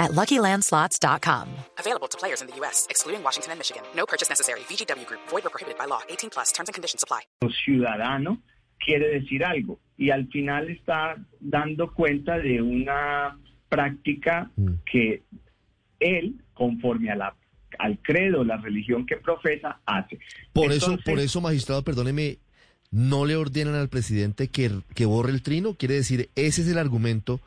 at LuckyLandSlots.com. Available to players in the U.S., excluding Washington and Michigan. No purchase necessary. VGW Group. Void or prohibited by law. 18 plus. Terms and conditions apply. Ciudadano quiere decir algo y al final está dando cuenta de una práctica que él, conforme a la al credo, la religión que profesa, hace. Por eso, Entonces, por eso, magistrado, perdóneme, no le ordenan al presidente que, que borre el trino. Quiere decir, ese es el argumento,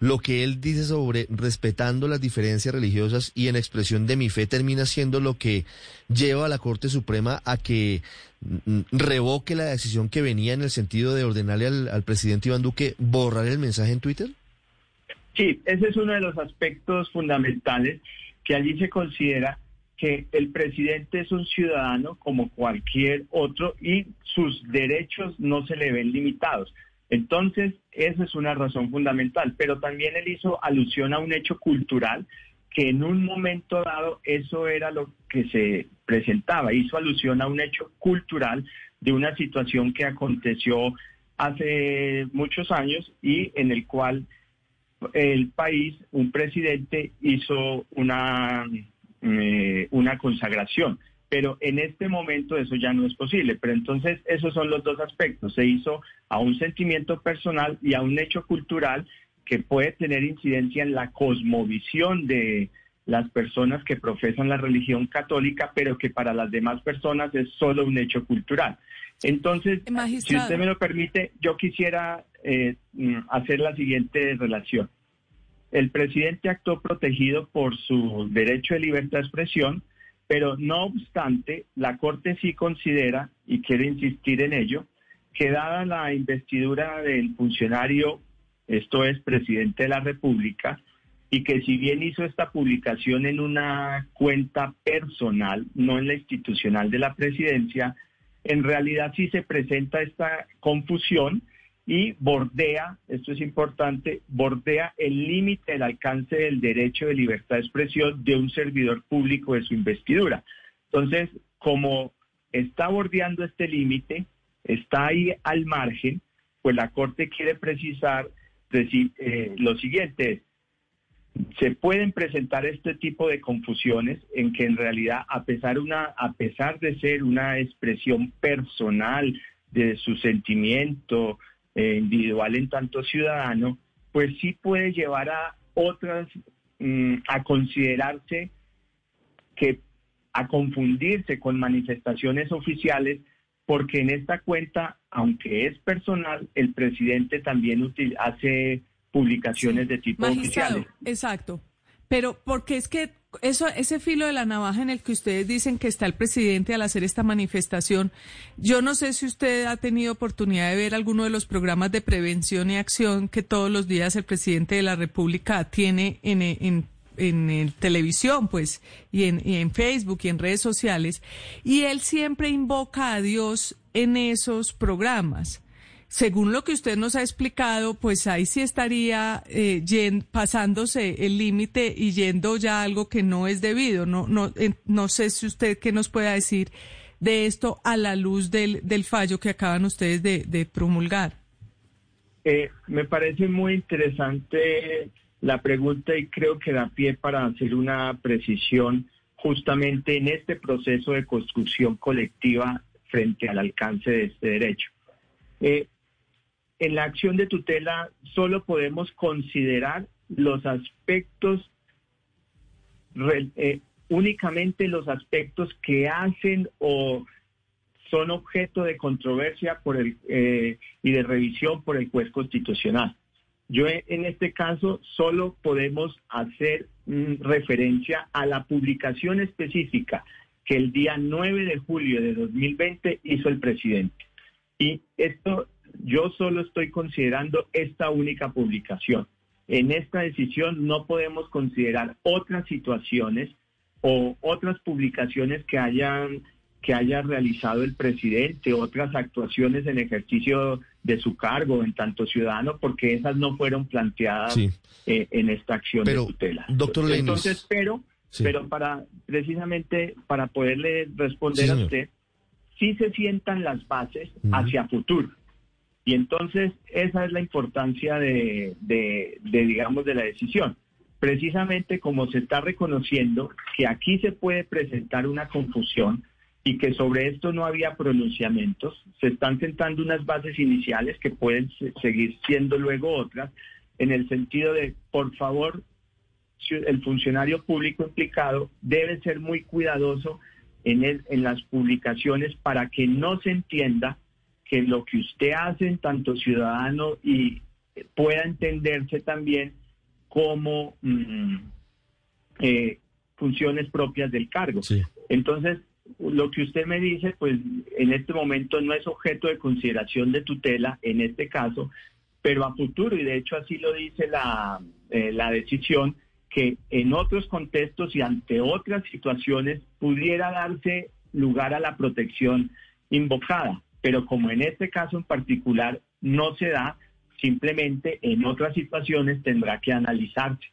lo que él dice sobre respetando las diferencias religiosas y en expresión de mi fe termina siendo lo que lleva a la Corte Suprema a que mm, revoque la decisión que venía en el sentido de ordenarle al, al presidente Iván Duque borrar el mensaje en Twitter. Sí, ese es uno de los aspectos fundamentales que allí se considera que el presidente es un ciudadano como cualquier otro y sus derechos no se le ven limitados. Entonces, esa es una razón fundamental, pero también él hizo alusión a un hecho cultural que en un momento dado eso era lo que se presentaba, hizo alusión a un hecho cultural de una situación que aconteció hace muchos años y en el cual el país, un presidente hizo una, eh, una consagración. Pero en este momento eso ya no es posible. Pero entonces esos son los dos aspectos. Se hizo a un sentimiento personal y a un hecho cultural que puede tener incidencia en la cosmovisión de las personas que profesan la religión católica, pero que para las demás personas es solo un hecho cultural. Entonces, si usted me lo permite, yo quisiera eh, mm, hacer la siguiente relación. El presidente actuó protegido por su derecho de libertad de expresión, pero no obstante, la Corte sí considera, y quiere insistir en ello, que dada la investidura del funcionario, esto es presidente de la República, y que si bien hizo esta publicación en una cuenta personal, no en la institucional de la presidencia, en realidad sí se presenta esta confusión y bordea, esto es importante, bordea el límite del alcance del derecho de libertad de expresión de un servidor público de su investidura. Entonces, como está bordeando este límite, está ahí al margen, pues la Corte quiere precisar decir, eh, lo siguiente, se pueden presentar este tipo de confusiones en que en realidad a pesar una a pesar de ser una expresión personal de su sentimiento individual en tanto ciudadano pues sí puede llevar a otras mm, a considerarse que a confundirse con manifestaciones oficiales porque en esta cuenta aunque es personal el presidente también util- hace publicaciones Sí, de tipo oficiales exacto. Pero porque es que eso, ese filo de la navaja en el que ustedes dicen que está el presidente al hacer esta manifestación, yo no sé si usted ha tenido oportunidad de ver alguno de los programas de prevención y acción que todos los días el presidente de la República tiene en, en, en, televisión, pues, y en, y en Facebook y en redes sociales, y él siempre invoca a Dios en esos programas según lo que usted nos ha explicado, pues ahí sí estaría eh, pasándose el límite y yendo ya a algo que no es debido. No, no, no sé si usted qué nos pueda decir de esto a la luz del, del fallo que acaban ustedes de, de promulgar. Eh, me parece muy interesante la pregunta y creo que da pie para hacer una precisión justamente en este proceso de construcción colectiva frente al alcance de este derecho. Eh, en la acción de tutela solo podemos considerar los aspectos, eh, únicamente los aspectos que hacen o son objeto de controversia por el, eh, y de revisión por el juez constitucional. Yo eh, en este caso solo podemos hacer mm, referencia a la publicación específica que el día 9 de julio de 2020 hizo el presidente. Y esto, yo solo estoy considerando esta única publicación. En esta decisión no podemos considerar otras situaciones o otras publicaciones que hayan que haya realizado el presidente, otras actuaciones en ejercicio de su cargo en tanto ciudadano, porque esas no fueron planteadas Sí. eh, en esta acción Pero, de tutela. doctor Lenis. Entonces, pero, Sí. pero para precisamente para poderle responder Sí, a usted, sí se sientan las bases Ujú. hacia futuro. Y entonces esa es la importancia de, digamos, de la decisión. Precisamente como se está reconociendo que aquí se puede presentar una confusión y que sobre esto no había pronunciamientos, se están sentando unas bases iniciales que pueden se- seguir siendo luego otras, en el sentido de, por favor, el funcionario público implicado debe ser muy cuidadoso en, el, en las publicaciones para que no se entienda que lo que usted hace en tanto ciudadano y pueda entenderse también como mm, eh, funciones propias del cargo. Sí. Entonces, lo que usted me dice, pues en este momento no es objeto de consideración de tutela en este caso, pero a futuro, y de hecho así lo dice la, eh, la decisión, que en otros contextos y ante otras situaciones pudiera darse lugar a la protección invocada, pero como en este caso en particular no se da, simplemente en otras situaciones tendrá que analizarse.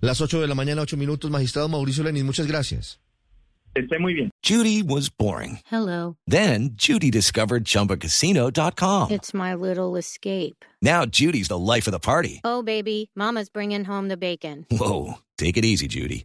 Las 8 de la mañana, 8 minutos, magistrado Mauricio Lenis, muchas gracias. Esté muy bien. Judy was boring. Hello. Then Judy discovered ChumbaCasino.com. It's my little escape. Now Judy's the life of the party. Oh, baby, Mama's bringing home the bacon. Whoa, take it easy, Judy.